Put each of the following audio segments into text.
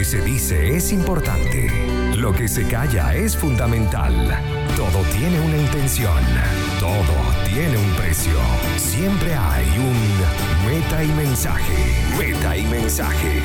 que se dice es importante. Lo que se calla es fundamental. Todo tiene una intención. Todo tiene un precio. Siempre hay un meta y mensaje. Meta y mensaje.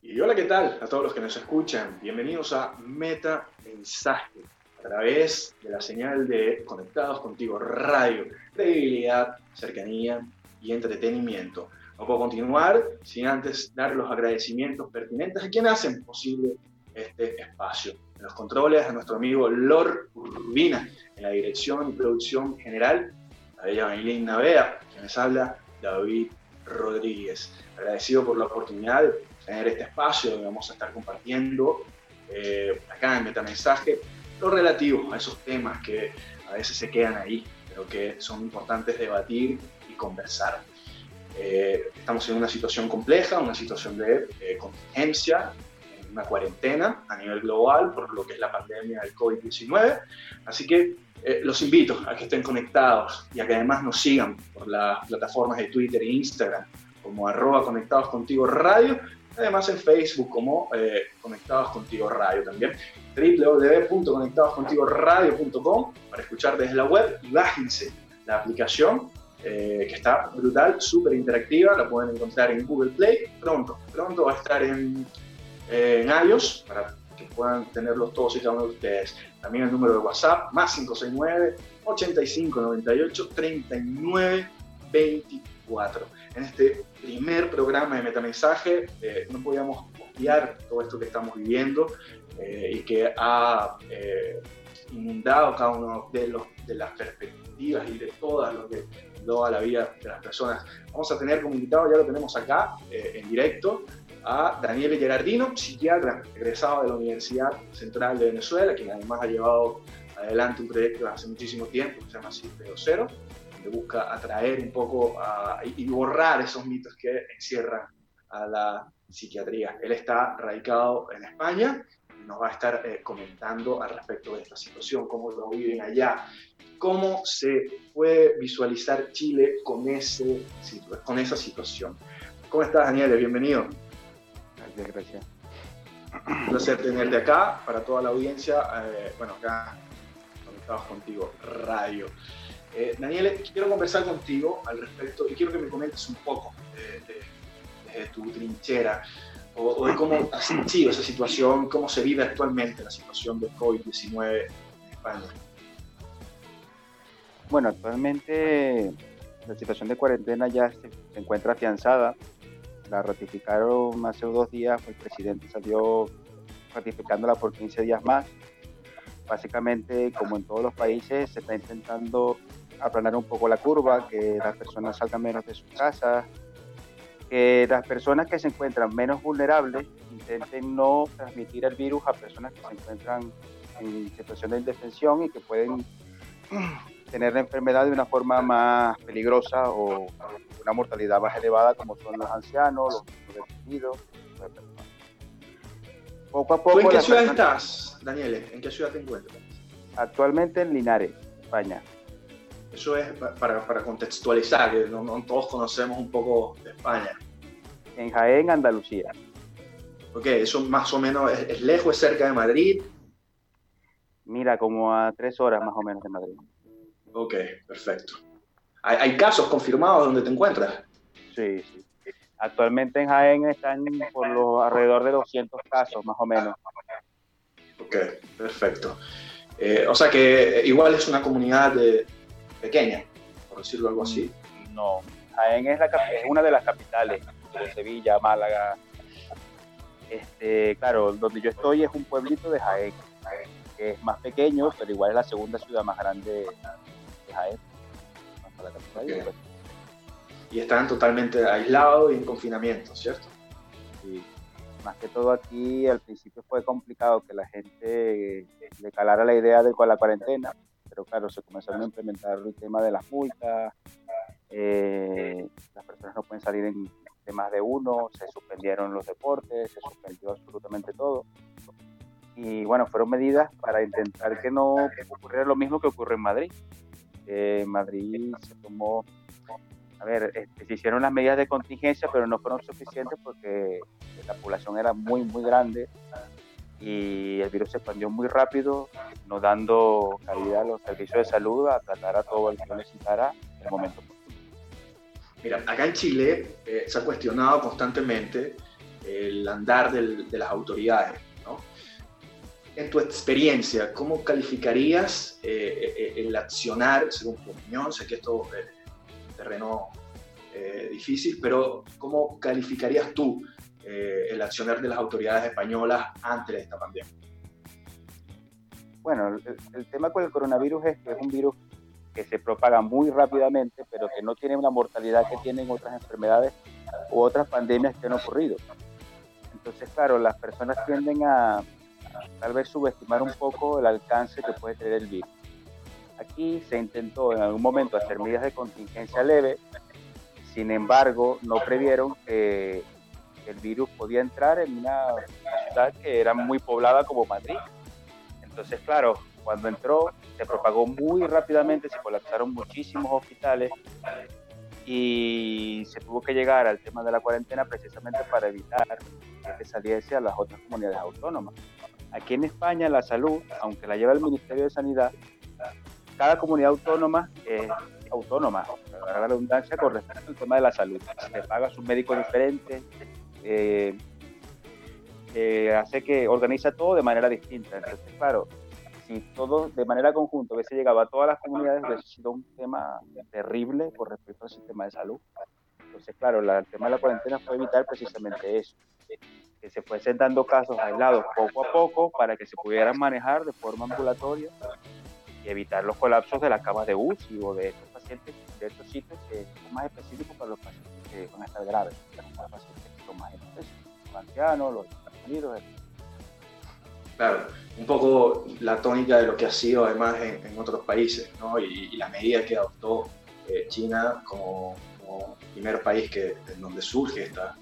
Y hola, ¿qué tal a todos los que nos escuchan? Bienvenidos a Meta Mensaje través de la señal de Conectados Contigo Radio, credibilidad, cercanía y entretenimiento. No puedo continuar sin antes dar los agradecimientos pertinentes a quienes hacen posible este espacio. En los controles a nuestro amigo Lor Urbina, en la dirección y producción general, a ella Maylin Navea, quienes habla David Rodríguez. Agradecido por la oportunidad de tener este espacio donde vamos a estar compartiendo eh, acá en Metamensaje lo relativo a esos temas que a veces se quedan ahí, pero que son importantes debatir y conversar. Eh, estamos en una situación compleja, una situación de eh, contingencia, una cuarentena a nivel global por lo que es la pandemia del COVID-19. Así que eh, los invito a que estén conectados y a que además nos sigan por las plataformas de Twitter e Instagram como arroba conectados contigo radio, además en Facebook como eh, Conectados Contigo Radio también, www.conectadoscontigoradio.com para escuchar desde la web y bájense la aplicación eh, que está brutal, súper interactiva, la pueden encontrar en Google Play, pronto, pronto va a estar en, eh, en iOS para que puedan tenerlos todos y cada uno de ustedes. También el número de WhatsApp, más 569 8598 39 24. En este primer programa de Metamensaje eh, no podíamos obviar todo esto que estamos viviendo eh, y que ha eh, inundado cada uno de, los, de las perspectivas y de todas lo que toda la vida de las personas. Vamos a tener como invitado, ya lo tenemos acá en directo, a Daniel Gerardino, psiquiatra egresado de la Universidad Central de Venezuela, quien además ha llevado adelante un proyecto hace muchísimo tiempo que se llama Cero, que busca atraer un poco a, y borrar esos mitos que encierran a la psiquiatría. Él está radicado en España y nos va a estar eh, comentando al respecto de esta situación, cómo lo viven allá, cómo se puede visualizar Chile con, ese, con esa situación. ¿Cómo estás, Daniel? Bienvenido. Gracias, gracias. Un placer tenerte acá para toda la audiencia. Eh, bueno, acá conectados contigo, radio. Eh, Daniel, quiero conversar contigo al respecto y quiero que me comentes un poco de, de, de tu trinchera o, o, de cómo has sentido esa situación, cómo se vive actualmente la situación del COVID-19 en España. Bueno, actualmente la situación de cuarentena ya se, se encuentra afianzada. La ratificaron hace dos días, el presidente salió ratificándola por 15 días más. Básicamente, como en todos los países, se está intentando aplanar un poco la curva, que las personas salgan menos de sus casas, que las personas que se encuentran menos vulnerables intenten no transmitir el virus a personas que se encuentran en situación de indefensión y que pueden tener la enfermedad de una forma más peligrosa o una mortalidad más elevada como son los ancianos, los detenidos. Poco a poco. ¿Tú en qué ciudad personas... estás, Daniel? ¿En qué ciudad te encuentras? Actualmente en Linares, España. Eso es para, para contextualizar, que no, no, todos conocemos un poco de España. En Jaén, Andalucía. Ok, eso más o menos es, es lejos, es cerca de Madrid. Mira, como a tres horas más o menos de Madrid. Ok, perfecto. ¿Hay, hay casos confirmados donde te encuentras? Sí, sí. Actualmente en Jaén están por los alrededor de 200 casos, más o menos. Ok, perfecto. Eh, o sea que igual es una comunidad de, pequeña, por decirlo algo así. No, Jaén es, la, es una de las capitales de Sevilla, Málaga. Este, claro, donde yo estoy es un pueblito de Jaén, que es más pequeño, pero igual es la segunda ciudad más grande de Jaén. Okay. Y están totalmente aislados y en confinamiento, ¿cierto? Sí. Más que todo aquí, al principio fue complicado que la gente le calara la idea de la cuarentena, pero claro, se comenzaron a implementar el tema de las multas, eh, las personas no pueden salir en, de más de uno, se suspendieron los deportes, se suspendió absolutamente todo. y bueno, fueron medidas para intentar que no ocurriera lo mismo que ocurre en Madrid. en Madrid se tomó, a ver, este, se hicieron las medidas de contingencia, pero no fueron suficientes porque la población era muy, muy grande y el virus se expandió muy rápido, no dando calidad a los servicios de salud a tratar a todo el que lo necesitara en el momento Mira, acá en Chile eh, se ha cuestionado constantemente el andar de las autoridades. ¿no? En tu experiencia, ¿cómo calificarías eh, eh, el accionar, según tu opinión? Sé que esto es terreno difícil, pero ¿cómo calificarías tú el accionar de las autoridades españolas antes de esta pandemia? Bueno, el, el tema con el coronavirus es que es un virus que se propaga muy rápidamente, pero que no tiene una mortalidad que tienen otras enfermedades u otras pandemias que han ocurrido. Entonces, claro, las personas tienden a, tal vez subestimar un poco el alcance que puede tener el virus. Aquí se intentó en algún momento hacer medidas de contingencia leve, sin embargo, no previeron que el virus podía entrar en una ciudad que era muy poblada como Madrid. Entonces, claro, cuando entró, se propagó muy rápidamente, se colapsaron muchísimos hospitales y se tuvo que llegar al tema de la cuarentena precisamente para evitar que saliese a las otras comunidades autónomas. Aquí en España la salud, aunque la lleva el Ministerio de Sanidad, cada comunidad autónoma es autónoma, la redundancia, con respecto al tema de la salud. Se paga sus médicos diferentes, eh, eh, hace que organiza todo de manera distinta. Entonces, claro, si todo de manera conjunta hubiese llegado a todas las comunidades, hubiese sido un tema terrible con respecto al sistema de salud. Entonces, claro, el tema de la cuarentena fue evitar precisamente eso, que se fuesen dando casos aislados poco a poco para que se pudieran manejar de forma ambulatoria y evitar los colapsos de las camas de UCI o de estos pacientes, de estos sitios que son más específicos para los pacientes que van a estar graves, los pacientes más los ancianos, los niños, Claro, un poco la tónica de lo que ha sido además en, otros países, ¿no? y, la medida que adoptó eh, China como, primer país que, en donde surge esta,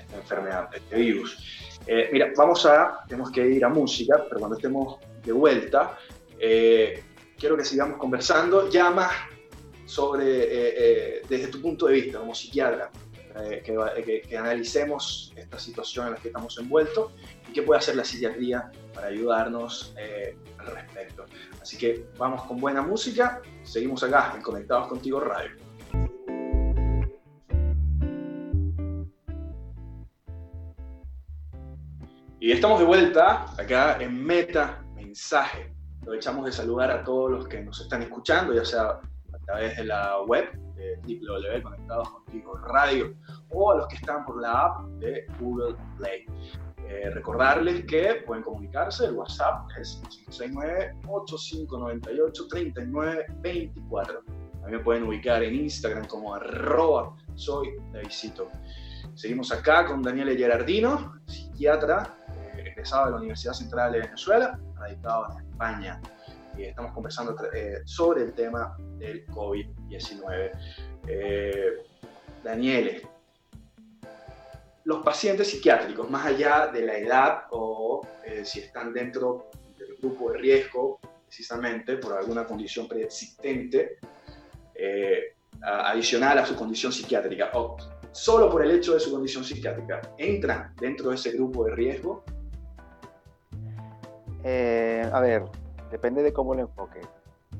esta enfermedad, este virus. Eh, mira, vamos a, tenemos que ir a música, pero cuando estemos de vuelta, eh, quiero que sigamos conversando ya más sobre, desde tu punto de vista como psiquiatra, que, que, analicemos esta situación en la que estamos envueltos y qué puede hacer la psiquiatría para ayudarnos eh, al respecto. Así que vamos con buena música, seguimos acá en Conectados Contigo Radio. Y estamos de vuelta acá en Meta Mensaje. Aprovechamos de saludar a todos los que nos están escuchando, ya sea a través de la web de www.conectados contigo radio o a los que están por la app de Google Play. Eh, recordarles que pueden comunicarse, el WhatsApp es 569-8598-3924. También pueden ubicar en Instagram como arroba soy Davisito. Seguimos acá con Daniel Gerardino, psiquiatra, eh, egresado de la Universidad Central de Venezuela, radicado en España. Y estamos conversando eh, sobre el tema del COVID-19. Daniel, los pacientes psiquiátricos, más allá de la edad o eh, si están dentro del grupo de riesgo, precisamente por alguna condición preexistente, eh, adicional a su condición psiquiátrica, o solo por el hecho de su condición psiquiátrica, ¿entran dentro de ese grupo de riesgo? Eh, a ver, depende de cómo lo enfoque.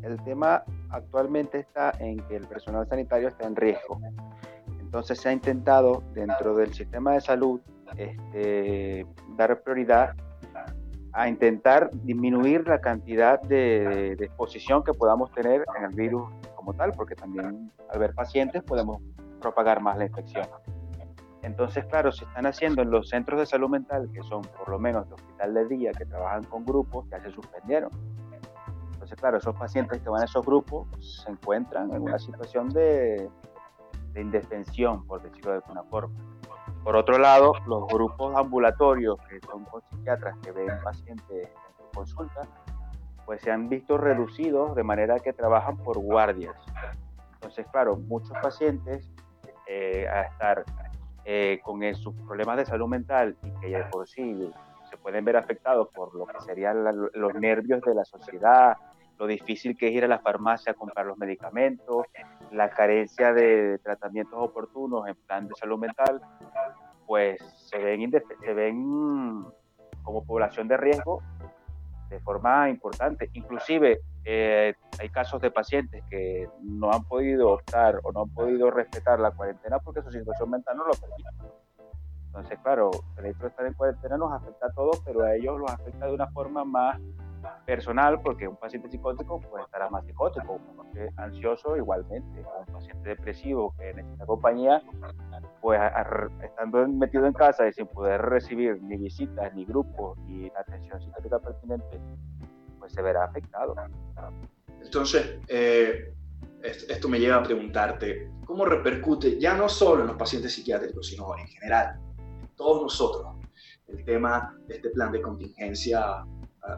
El tema actualmente está en que el personal sanitario está en riesgo. Entonces se ha intentado dentro del sistema de salud este, dar prioridad a intentar disminuir la cantidad de, exposición que podamos tener en el virus como tal, porque también al ver pacientes podemos propagar más la infección. Entonces, claro, se están haciendo en los centros de salud mental, que son por lo menos de hospital de día, que trabajan con grupos, ya se suspendieron. Claro, esos pacientes que van a esos grupos se encuentran en una situación de, de indefensión, por decirlo de alguna forma. Por otro lado, los grupos ambulatorios, que son psiquiatras que ven pacientes en su consulta, pues se han visto reducidos de manera que trabajan por guardias. Entonces, claro, muchos pacientes eh, a estar eh, con sus problemas de salud mental y que ya por sí se pueden ver afectados por lo que serían los nervios de la sociedad, lo difícil que es ir a la farmacia a comprar los medicamentos, la carencia de tratamientos oportunos en plan de salud mental, pues se ven, se ven como población de riesgo de forma importante. Inclusive eh, hay casos de pacientes que no han podido optar o no han podido respetar la cuarentena porque su situación mental no lo permite. Entonces, claro, el hecho de estar en cuarentena nos afecta a todos, pero a ellos los afecta de una forma más personal, porque un paciente psicótico puede estar más psicótico, un ansioso igualmente, un paciente depresivo que necesita compañía, pues estando metido en casa y sin poder recibir ni visitas, ni grupos, ni atención psiquiátrica pertinente, pues se verá afectado. Entonces, eh, esto me lleva a preguntarte, ¿cómo repercute ya no solo en los pacientes psiquiátricos, sino en general, en todos nosotros, el tema de este plan de contingencia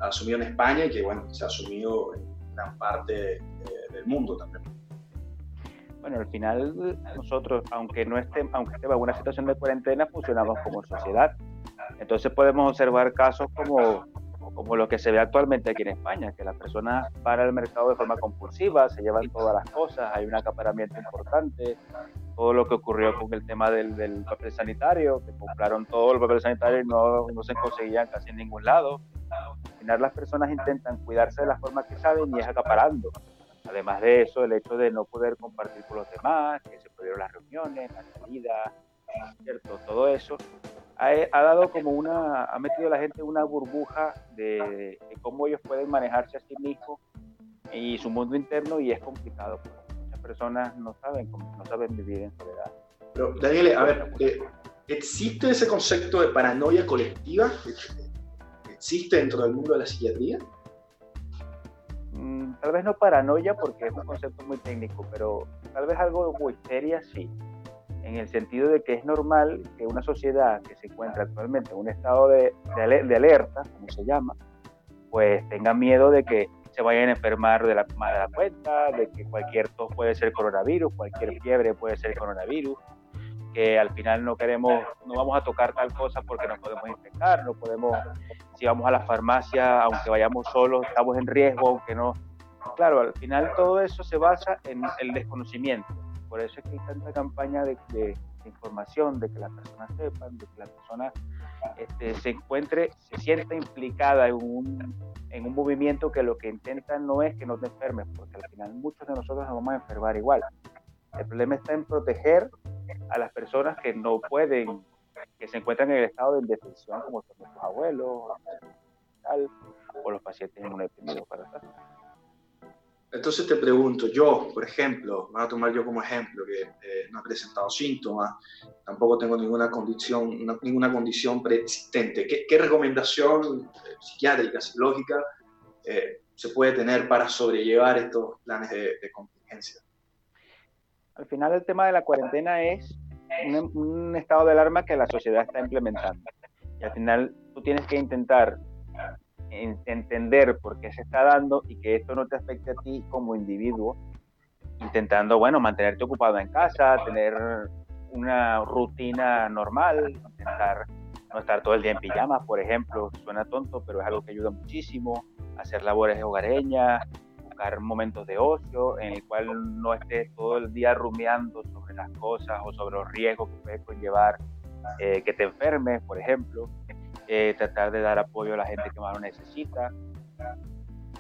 asumido en España y que bueno, se ha asumido en gran parte eh, del mundo también. Bueno, al final nosotros, aunque no esté, aunque esté en una situación de cuarentena, funcionamos como sociedad. Entonces podemos observar casos como, como lo que se ve actualmente aquí en España, que las personas van al mercado de forma compulsiva, se llevan todas las cosas, hay un acaparamiento importante, todo lo que ocurrió con el tema del, del papel sanitario, que compraron todo el papel sanitario y no, no se conseguían casi en ningún lado final las personas intentan cuidarse de la forma que saben y es acaparando. Además de eso, el hecho de no poder compartir con los demás, que se perdieron las reuniones, las salidas, ¿cierto? Todo eso ha, dado como una, ha metido a la gente una burbuja de, cómo ellos pueden manejarse a sí mismos y su mundo interno y es complicado. Muchas personas no saben, no saben vivir en soledad. Pero Daniel, a ver, eh, ¿existe ese concepto de paranoia colectiva? Existe dentro del mundo de la psiquiatría? Mm, tal vez no paranoia porque es un concepto muy técnico, pero tal vez algo muy seria sí, en el sentido de que es normal que una sociedad que se encuentra actualmente en un estado de, de, alerta, como se llama, pues tenga miedo de que se vayan a enfermar de la, de la cuenta, de que cualquier tos puede ser coronavirus, cualquier fiebre puede ser coronavirus, que al final no queremos, no vamos a tocar tal cosa porque nos podemos infectar, no podemos, si vamos a la farmacia, aunque vayamos solos, estamos en riesgo, aunque no. Claro, al final todo eso se basa en el desconocimiento. Por eso es que hay tanta campaña de, de, información, de que las personas sepan, de que la persona este, se encuentre, se sienta implicada en un, en un movimiento que lo que intenta no es que no te enfermes, porque al final muchos de nosotros nos vamos a enfermar igual. El problema está en proteger a las personas que no pueden, que se encuentran en el estado de indefensión, como son nuestros abuelos, o los pacientes inmunodeprimidos para atrás. Entonces te pregunto, yo, por ejemplo, voy a tomar yo como ejemplo, que eh, no he presentado síntomas, tampoco tengo ninguna condición, ninguna condición preexistente. ¿Qué, recomendación eh, psiquiátrica, psicológica eh, se puede tener para sobrellevar estos planes de, de contingencia? Al final el tema de la cuarentena es un, estado de alarma que la sociedad está implementando. Y al final tú tienes que intentar entender por qué se está dando y que esto no te afecte a ti como individuo, intentando, bueno, mantenerte ocupado en casa, tener una rutina normal, intentar no estar todo el día en pijama, por ejemplo, suena tonto, pero es algo que ayuda muchísimo, hacer labores hogareñas, momentos de ocio en el cual no estés todo el día rumiando sobre las cosas o sobre los riesgos que puede conllevar eh, que te enfermes, por ejemplo, eh, tratar de dar apoyo a la gente que más lo necesita.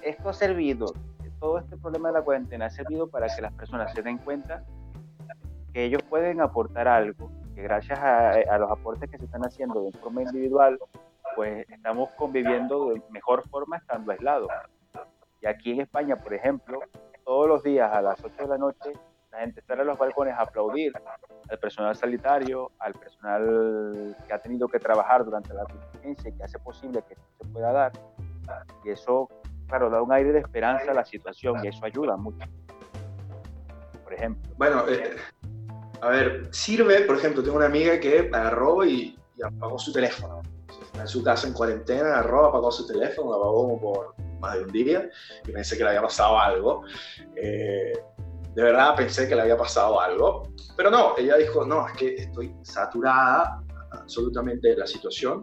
Esto ha servido, todo este problema de la cuarentena ha servido para que las personas se den cuenta que ellos pueden aportar algo, que gracias a, a los aportes que se están haciendo de forma individual, pues estamos conviviendo de mejor forma estando aislados. Y aquí en España, por ejemplo, todos los días a las 8 de la noche, la gente sale a los balcones a aplaudir al personal sanitario, al personal que ha tenido que trabajar durante la contingencia y que hace posible que esto se pueda dar. Y eso, claro, da un aire de esperanza a la situación y eso ayuda mucho. Por ejemplo. Bueno, eh, a ver, sirve, por ejemplo, tengo una amiga que agarró y, y apagó su teléfono. En su casa en cuarentena, agarró, apagó su teléfono, lo apagó por más de un día y pensé que le había pasado algo. Eh, de verdad pensé que le había pasado algo, pero no, ella dijo, no, es que estoy saturada absolutamente de la situación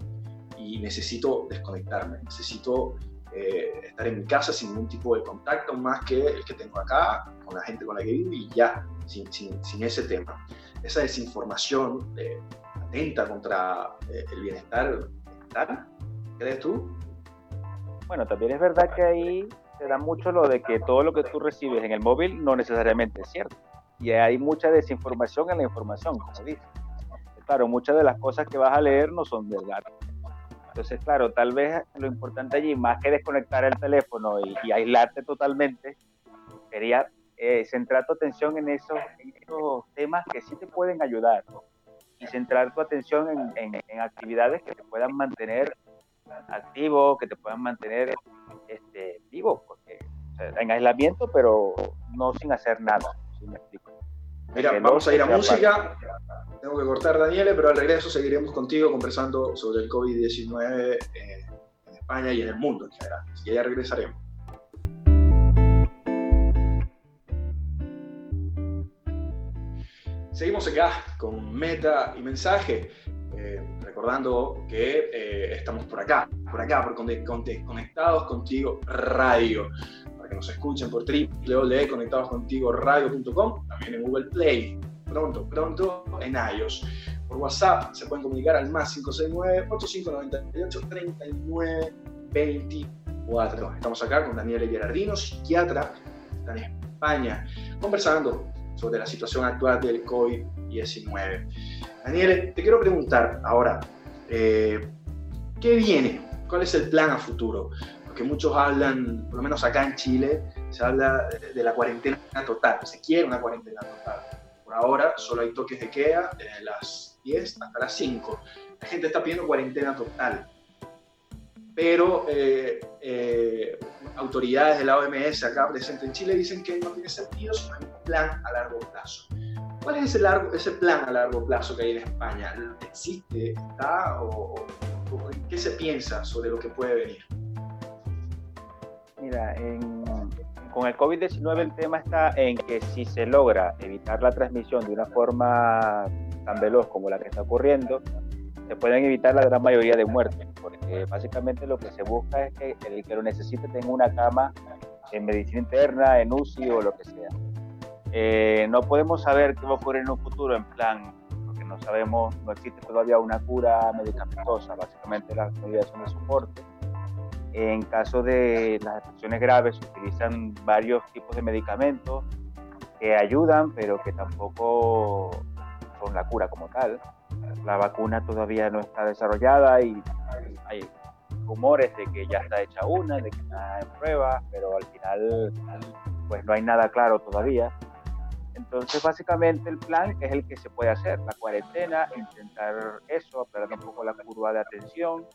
y necesito desconectarme, necesito eh, estar en mi casa sin ningún tipo de contacto más que el que tengo acá, con la gente con la que vivo y ya, sin, sin, sin ese tema. Esa desinformación eh, atenta contra eh, el bienestar mental, ¿crees tú? Bueno, también es verdad que ahí se da mucho lo de que todo lo que tú recibes en el móvil no necesariamente es cierto. Y hay mucha desinformación en la información, como dices. Claro, muchas de las cosas que vas a leer no son verdad. Entonces, claro, tal vez lo importante allí, más que desconectar el teléfono y, aislarte totalmente, sería eh, centrar tu atención en esos, temas que sí te pueden ayudar y centrar tu atención en, actividades que te puedan mantener activo, que te puedan mantener este, vivo, porque, en aislamiento, pero no sin hacer nada, si me explico. Mira, vamos a ir a música. Tengo que cortar, Daniele, pero al regreso seguiremos contigo conversando sobre el COVID-19 eh, en España y en el mundo en general. Así que ya regresaremos. Seguimos acá con meta y mensaje, eh, recordando que eh, estamos por acá, por acá, por Conectados Contigo Radio que nos escuchen por www.conectadoscontigoradio.com, también en Google Play, pronto, pronto en iOS. Por WhatsApp se pueden comunicar al más 569-8598-3924. Estamos acá con Daniel Gerardino, psiquiatra, está en España, conversando sobre la situación actual del COVID-19. Daniel, te quiero preguntar ahora, eh, ¿qué viene? ¿Cuál es el plan a futuro? que muchos hablan, por lo menos acá en Chile, se habla de la cuarentena total, se quiere una cuarentena total. Por ahora solo hay toques de queda desde las 10 hasta las 5. La gente está pidiendo cuarentena total. Pero eh, eh, autoridades de la OMS acá presentes en Chile dicen que no tiene sentido si no hay un plan a largo plazo. ¿Cuál es ese, largo, ese plan a largo plazo que hay en España? ¿Existe? ¿Está? ¿O, qué se piensa sobre lo que puede venir? Mira, con el COVID-19 el tema está en que si se logra evitar la transmisión de una forma tan veloz como la que está ocurriendo, se pueden evitar la gran mayoría de muertes, porque básicamente lo que se busca es que el que lo necesite tenga una cama en medicina interna, en UCI o lo que sea. Eh, no podemos saber qué va a ocurrir en un futuro en plan, porque no sabemos, no existe todavía una cura medicamentosa, básicamente las medidas son de soporte en caso de las afecciones graves se utilizan varios tipos de medicamentos que ayudan, pero que tampoco son la cura como tal. La vacuna todavía no está desarrollada y hay rumores de que ya está hecha una, de que está en prueba, pero al final pues no hay nada claro todavía. Entonces, básicamente el plan es el que se puede hacer, la cuarentena, intentar eso, apretar un poco la curva de atención,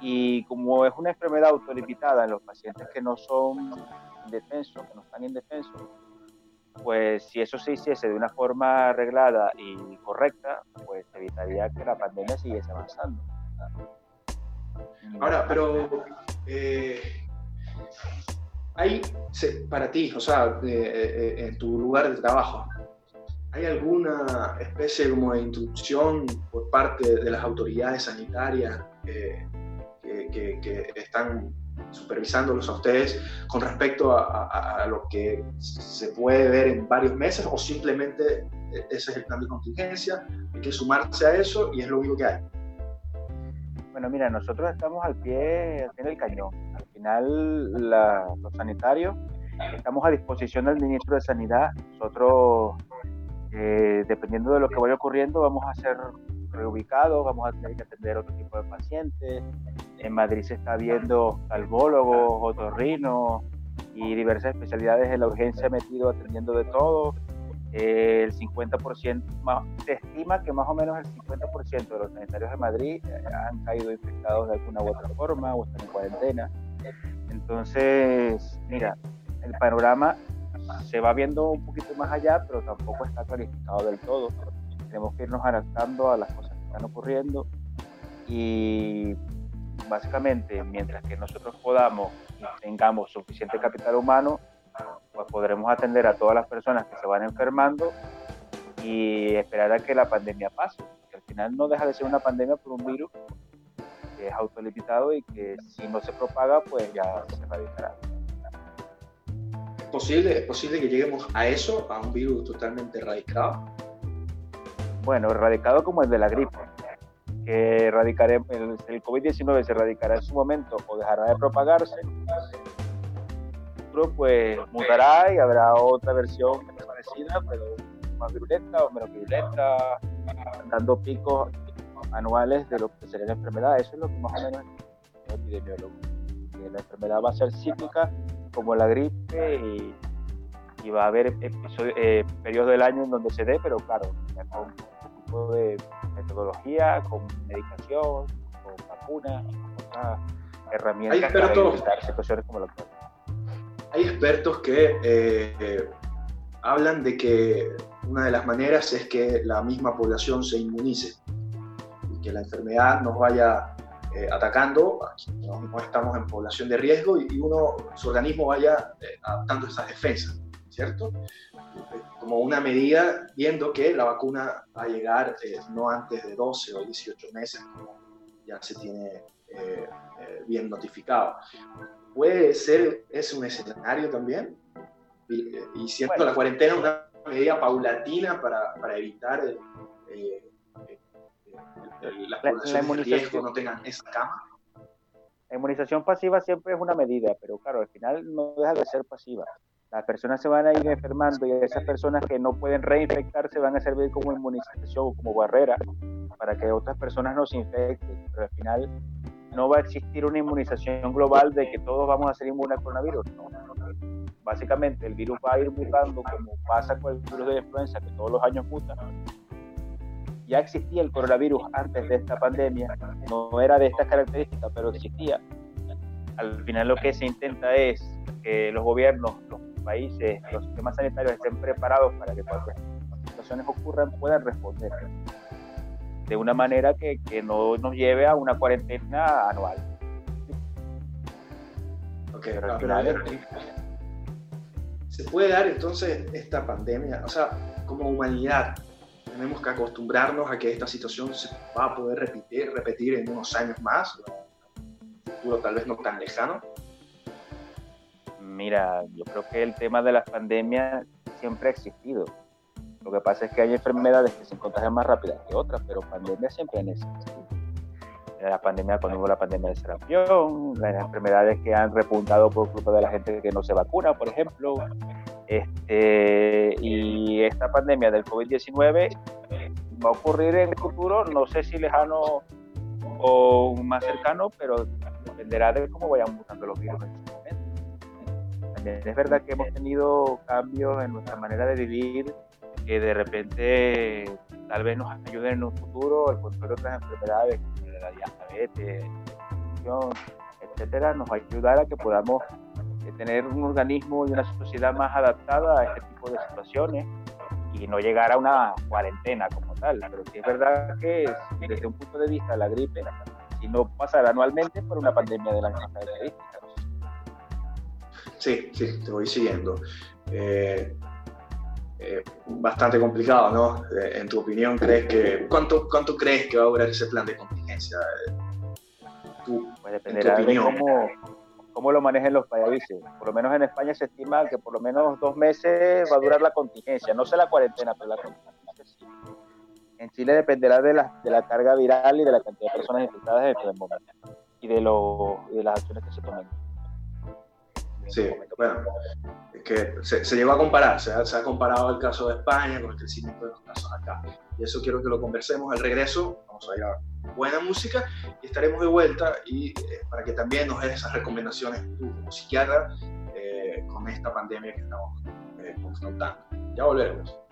y como es una enfermedad autolimitada en los pacientes que no son indefensos, que no están indefensos, pues si eso se hiciese de una forma arreglada y correcta, pues evitaría que la pandemia siguiese avanzando. Ahora, pero eh, hay para ti, o sea, eh, eh, en tu lugar de trabajo, ¿hay alguna especie como de instrucción por parte de las autoridades sanitarias que, están supervisándolos a ustedes con respecto a, lo que se puede ver en varios meses o simplemente ese es el plan de contingencia, hay que sumarse a eso y es lo único que hay. Bueno, mira, nosotros estamos al pie, al pie del cañón. Al final, los sanitarios estamos a disposición del ministro de Sanidad. Nosotros, eh, dependiendo de lo que vaya ocurriendo, vamos a ser reubicados, vamos a tener que atender otro tipo de pacientes. En Madrid se está viendo albólogos, otorrinos y diversas especialidades en la urgencia metido atendiendo de todo. Eh, el 50%, se estima que más o menos el 50% de los sanitarios de Madrid eh, han caído infectados de alguna u otra forma o están en cuarentena. Entonces, mira, el panorama se va viendo un poquito más allá, pero tampoco está clarificado del todo tenemos que irnos adaptando a las cosas que están ocurriendo y básicamente mientras que nosotros podamos y tengamos suficiente capital humano, pues podremos atender a todas las personas que se van enfermando y esperar a que la pandemia pase. Que al final no deja de ser una pandemia por un virus que es autolimitado y que si no se propaga, pues ya se erradicará. ¿Es posible, ¿Es posible que lleguemos a eso, a un virus totalmente erradicado? Bueno, erradicado como el de la gripe, que erradicaremos, el, el COVID-19 se erradicará en su momento o dejará de propagarse, pues mutará y habrá otra versión parecida, pero más virulenta o menos virulenta, dando picos anuales de lo que sería la enfermedad. Eso es lo que más o menos es epidemiólogo. Que la enfermedad va a ser cíclica como la gripe y, va a haber eh, periodos del año en donde se dé, pero claro, con un tipo de metodología, con medicación, con vacunas, con otras herramientas para evitar situaciones como la actual. Hay expertos que eh, hablan de que una de las maneras es que la misma población se inmunice y que la enfermedad nos vaya eh, atacando, no, estamos en población de riesgo y, uno, su organismo vaya eh, adaptando esas defensas, ¿cierto? Como una medida viendo que la vacuna va a llegar no antes de 12 o 18 meses, como ya se tiene bien notificado puede ser es un escenario también y, siendo la cuarentena una medida paulatina para, para evitar eh, eh, eh las poblaciones de riesgo no tengan esa cama. La inmunización pasiva siempre es una medida, pero claro, al final no deja de ser pasiva. Las personas se van a ir enfermando y esas personas que no pueden reinfectarse van a servir como inmunización como barrera para que otras personas no se infecten. Pero al final no va a existir una inmunización global de que todos vamos a ser inmunes al coronavirus. Básicamente el virus va a ir mutando como pasa con el virus de influenza, que todos los años muta. Ya existía el coronavirus antes de esta pandemia, no era de estas características, pero existía. Al final lo que se intenta es que los gobiernos, los países, los sistemas sanitarios estén preparados para que cuando situaciones ocurran puedan responder de una manera que, que no nos lleve a una cuarentena anual. Ok, pero, ¿se puede dar entonces esta pandemia? O sea, como humanidad, tenemos que acostumbrarnos a que esta situación se va a poder repetir, repetir en unos años más, un futuro tal vez no tan lejano. Mira, yo creo que el tema de las pandemias siempre ha existido lo que pasa es que hay enfermedades que se contagian más rápidas que otras, pero pandemias siempre han existido. La pandemia, cuando hubo la pandemia de sarampión, las enfermedades que han repuntado por culpa de la gente que no se vacuna, por ejemplo. Este, y esta pandemia del COVID-19 va a ocurrir en el futuro, no sé si lejano o más cercano, pero dependerá de cómo vayan mutando los virus en su momento. También es verdad que hemos tenido cambios en nuestra manera de vivir que de repente tal vez nos ayuden en un futuro el control de otras enfermedades como la diabetes, etcétera, nos va a ayudar a que podamos eh, tener un organismo y una sociedad más adaptada a este tipo de situaciones y no llegar a una cuarentena como tal. Pero sí es verdad que desde un punto de vista la gripe, si no pasara anualmente por una pandemia de las mismas. Sí, sí, te voy siguiendo. Eh, eh, bastante complicado, ¿no? Eh, en tu opinión, ¿crees que, ¿cuánto, ¿cuánto crees que va a durar ese plan de contingencia? Tú, pues dependerá de cómo, cómo, lo manejen los países. Por lo menos en España se estima que por lo menos dos meses va a durar la contingencia. No sé la cuarentena, pero la contingencia sí. En Chile dependerá de la, de la carga viral y de la cantidad de personas infectadas en el momento y de, lo, y de las acciones que se tomen. Sí, bueno, es que se, se llegó a comparar, se ha, se ha, comparado el caso de España con el crecimiento de los casos acá. Y eso quiero que lo conversemos al regreso. Vamos a ir a buena música y estaremos de vuelta y eh, para que también nos des esas recomendaciones tú como psiquiatra eh, con esta pandemia que estamos eh, confrontando. Ya volveremos.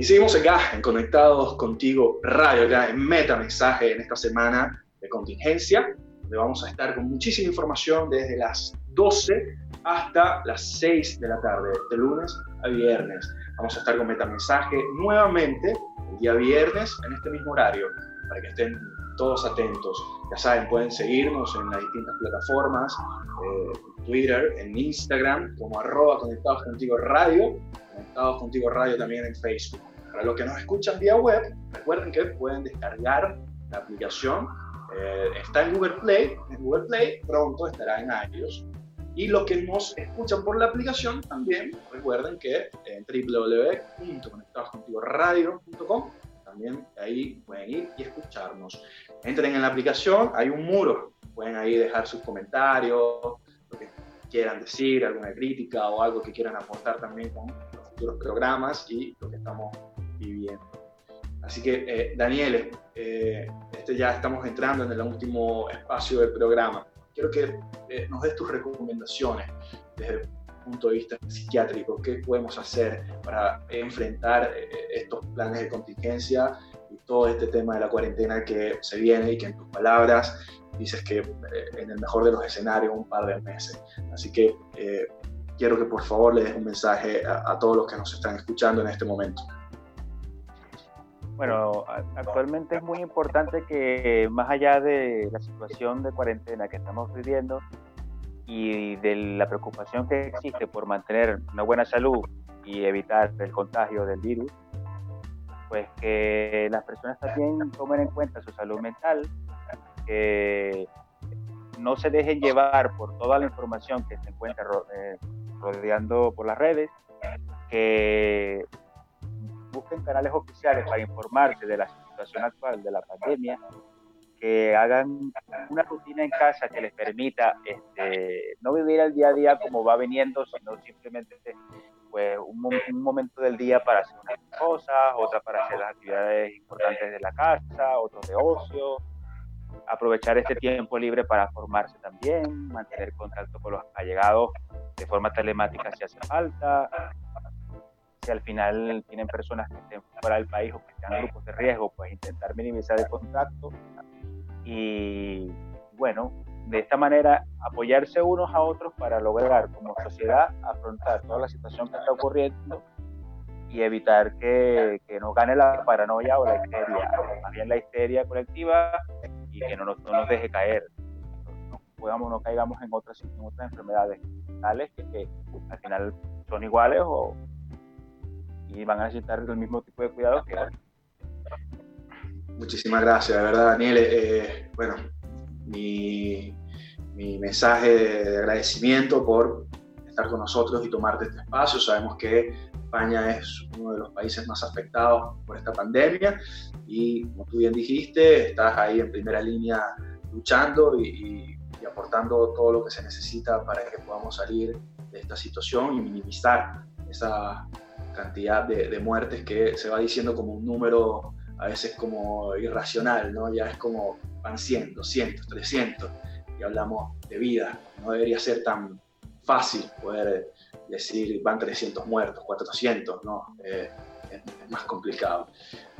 Y seguimos acá en Conectados Contigo Radio, acá en Meta Mensaje en esta semana de contingencia, donde vamos a estar con muchísima información desde las 12 hasta las 6 de la tarde, de lunes a viernes. Vamos a estar con Metamensaje nuevamente el día viernes en este mismo horario, para que estén todos atentos. Ya saben, pueden seguirnos en las distintas plataformas, eh, Twitter, en Instagram, como arroba conectados contigo radio, conectados contigo radio también en Facebook. Para los que nos escuchan vía web, recuerden que pueden descargar la aplicación. Eh, está en Google Play, en Google Play, pronto estará en iOS. Y los que nos escuchan por la aplicación también recuerden que en www.conectadoscontigoradio.com también ahí pueden ir y escucharnos. Entren en la aplicación, hay un muro, pueden ahí dejar sus comentarios, lo que quieran decir, alguna crítica o algo que quieran aportar también con los futuros programas y lo que estamos viviendo. Así que, eh, Daniel, eh, este ya estamos entrando en el último espacio del programa. Quiero que eh, nos des tus recomendaciones desde el punto de vista psiquiátrico. ¿Qué podemos hacer para enfrentar estos planes de contingencia y todo este tema de la cuarentena que se viene y que en tus palabras dices que en el mejor de los escenarios un par de meses? Así que quiero que por favor le des un mensaje a todos los que nos están escuchando en este momento. Bueno, actualmente es muy importante que más allá de la situación de cuarentena que estamos viviendo y de la preocupación que existe por mantener una buena salud y evitar el contagio del virus, pues que las personas también tomen en cuenta su salud mental, que no se dejen llevar por toda la información que se encuentra eh, rodeando por las redes, que busquen canales oficiales para informarse de la situación actual de la pandemia, que hagan una rutina en casa que les permita este, no vivir el día a día como va viniendo, sino simplemente pues, un, un, momento del día para hacer unas cosas, otra para hacer las actividades importantes de la casa, otros de ocio, aprovechar este tiempo libre para formarse también, mantener contacto con los allegados de forma telemática si hace falta, si al final tienen personas que estén fuera del país o que estén en grupos de riesgo, pues intentar minimizar el contacto y bueno, de esta manera apoyarse unos a otros para lograr como sociedad afrontar toda la situación que está ocurriendo y evitar que, que nos gane la paranoia o la histeria, más bien la histeria colectiva y que no nos, no nos deje caer, no, podamos, no caigamos en otras, en otras enfermedades tales que, que al final son iguales o, y van a necesitar el mismo tipo de cuidados que hoy. Muchísimas gracias, de verdad, Daniel. Eh, bueno, mi, mi, mensaje de agradecimiento por estar con nosotros y tomarte este espacio. Sabemos que España es uno de los países más afectados por esta pandemia y, como tú bien dijiste, estás ahí en primera línea luchando y, y aportando todo lo que se necesita para que podamos salir de esta situación y minimizar esa cantidad de, muertes que se va diciendo como un número a veces como irracional, ¿no? Ya es como van 100, 200, 300 y hablamos de vida. No debería ser tan fácil poder decir van 300 muertos, 400, ¿no? Eh, es, más complicado.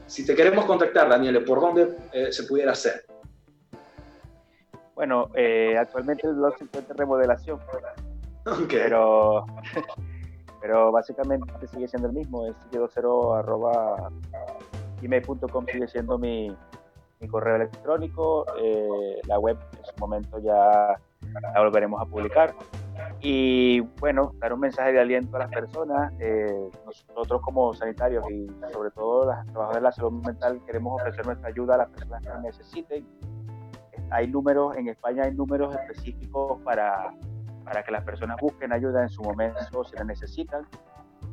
Si te queremos contactar, Daniel, ¿por dónde eh, se pudiera hacer? Bueno, eh, actualmente el blog se encuentra en remodelación. Pero Pero básicamente sigue siendo el mismo, es gmail.com sigue siendo mi, mi correo electrónico, eh, la web en su momento ya la volveremos a publicar. Y bueno, dar un mensaje de aliento a las personas. Eh, nosotros como sanitarios y sobre todo las trabajadoras de la salud mental queremos ofrecer nuestra ayuda a las personas que lo necesiten. Hay números, en España hay números específicos para para que las personas busquen ayuda en su momento si la necesitan.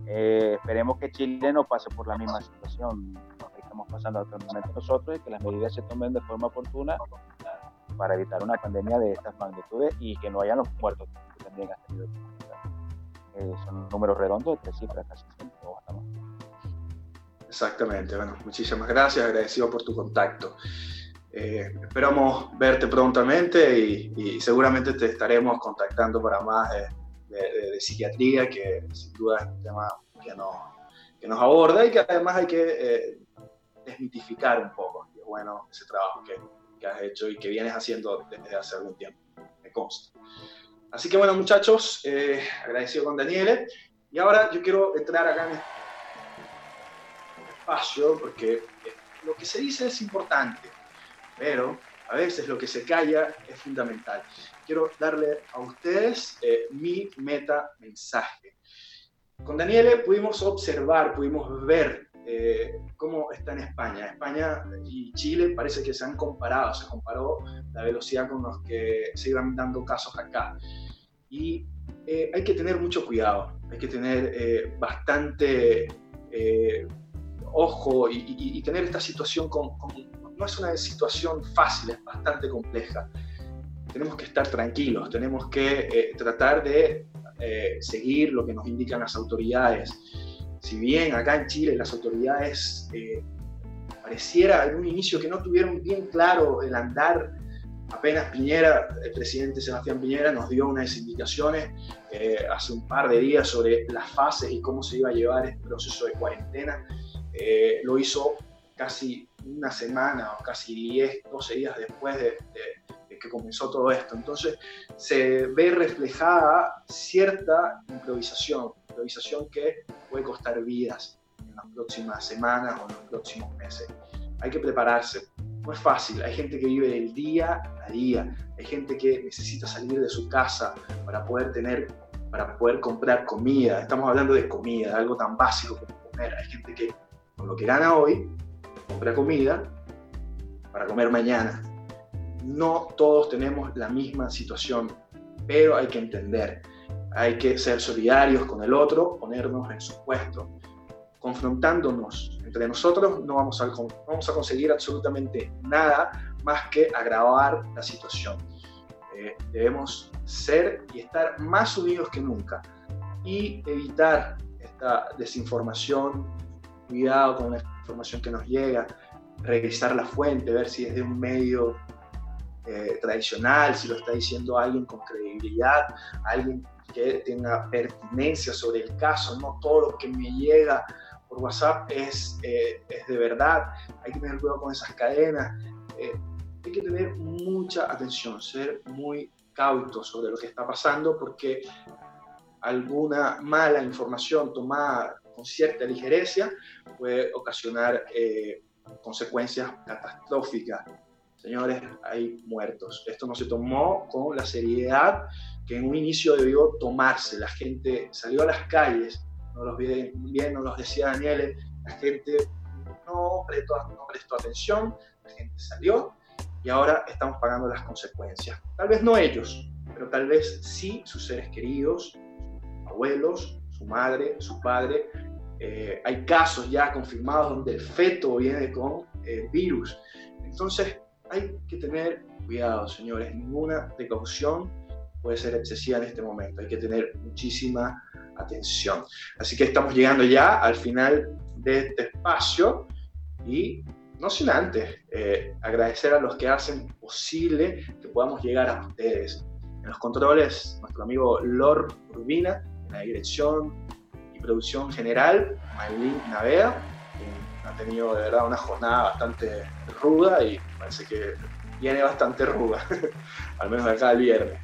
Eh, esperemos que Chile no pase por la misma situación que estamos pasando actualmente nosotros y que las medidas se tomen de forma oportuna para evitar una pandemia de estas magnitudes y que no hayan los muertos que también han tenido. Eh, son números redondos de tres cifras casi siempre. Exactamente, bueno, muchísimas gracias, agradecido por tu contacto. Eh, esperamos verte prontamente y, seguramente te estaremos contactando para más de, psiquiatría, que sin duda es un tema que, nos aborda y que además hay que eh, desmitificar un poco. Y bueno ese trabajo que, has hecho y que vienes haciendo desde hace algún tiempo, me consta. Así que bueno, muchachos, eh, agradecido con Daniele. Y ahora yo quiero entrar acá en este espacio porque lo que se dice es importante pero a veces lo que se calla es fundamental. Quiero darle a ustedes eh, mi meta mensaje. Con Daniele pudimos observar, pudimos ver eh, cómo está en España. España y Chile parece que se han comparado, se comparó la velocidad con los que se iban dando casos acá. Y eh, hay que tener mucho cuidado, hay que tener eh, bastante ojo y, tener esta situación con, no es una situación fácil, es bastante compleja. Tenemos que estar tranquilos, tenemos que tratar de seguir lo que nos indican las autoridades si bien acá en Chile las autoridades eh, pareciera en un inicio que no tuvieron bien claro el andar, apenas Piñera, el presidente Sebastián Piñera nos dio unas indicaciones eh, hace un par de días sobre las fases y cómo se iba a llevar este proceso de cuarentena. Eh, lo hizo casi una semana o casi 10, 12 días después de, de que comenzó todo esto. Entonces se ve reflejada cierta improvisación, improvisación que puede costar vidas en las próximas semanas o en los próximos meses. Hay que prepararse. No es fácil. Hay gente que vive del día a día. Hay gente que necesita salir de su casa para poder tener, para poder comprar comida. Estamos hablando de comida, algo tan básico como comer. Hay gente que con lo que gana hoy compra comida para comer mañana. No todos tenemos la misma situación, pero hay que entender hay que ser solidarios con el otro, ponernos en su puesto. Confrontándonos entre nosotros no vamos a, vamos a conseguir absolutamente nada más que agravar la situación. Eh, debemos ser y estar más unidos que nunca y evitar esta desinformación, cuidado con la información que nos llega, revisar la fuente, ver si es de un medio eh, tradicional, si lo está diciendo alguien con credibilidad, alguien que tenga pertinencia sobre el caso, no todo lo que me llega por WhatsApp es, eh, es de verdad, hay que tener cuidado con esas cadenas, eh, hay que tener mucha atención, ser muy cauto sobre lo que está pasando porque alguna mala información tomada con cierta ligereza puede ocasionar eh, consecuencias catastróficas. Señores, hay muertos. Esto no se tomó con la seriedad que en un inicio debió tomarse. La gente salió a las calles, no los bien, bien nos los decía Daniel, la gente no prestó, no prestó atención, la gente salió y ahora estamos pagando las consecuencias. Tal vez no ellos, pero tal vez sí sus seres queridos, abuelos, su madre, su padre. Eh, hay casos ya confirmados donde el feto viene con eh, virus. Entonces hay que tener cuidado, señores, ninguna precaución puede ser excesiva en este momento. Hay que tener muchísima atención. Así que estamos llegando ya al final de este espacio y no sin antes eh, agradecer a los que hacen posible que podamos llegar a ustedes. En los controles, nuestro amigo Lord Urbina, en la dirección y producción general, Maylin Navea, ha tenido de verdad una jornada bastante ruda y parece que viene bastante ruda, al menos acá el viernes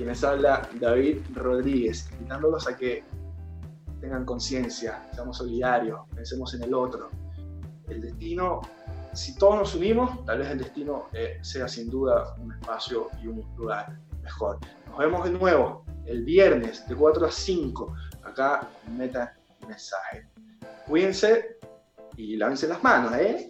quienes habla David Rodríguez, invitándolos a que tengan conciencia, seamos solidarios, pensemos en el otro. El destino, si todos nos unimos, tal vez el destino eh, sea sin duda un espacio y un lugar mejor. Nos vemos de nuevo el viernes de 4 a 5, acá Meta Mensaje. Cuídense y lávense las manos, ¿eh?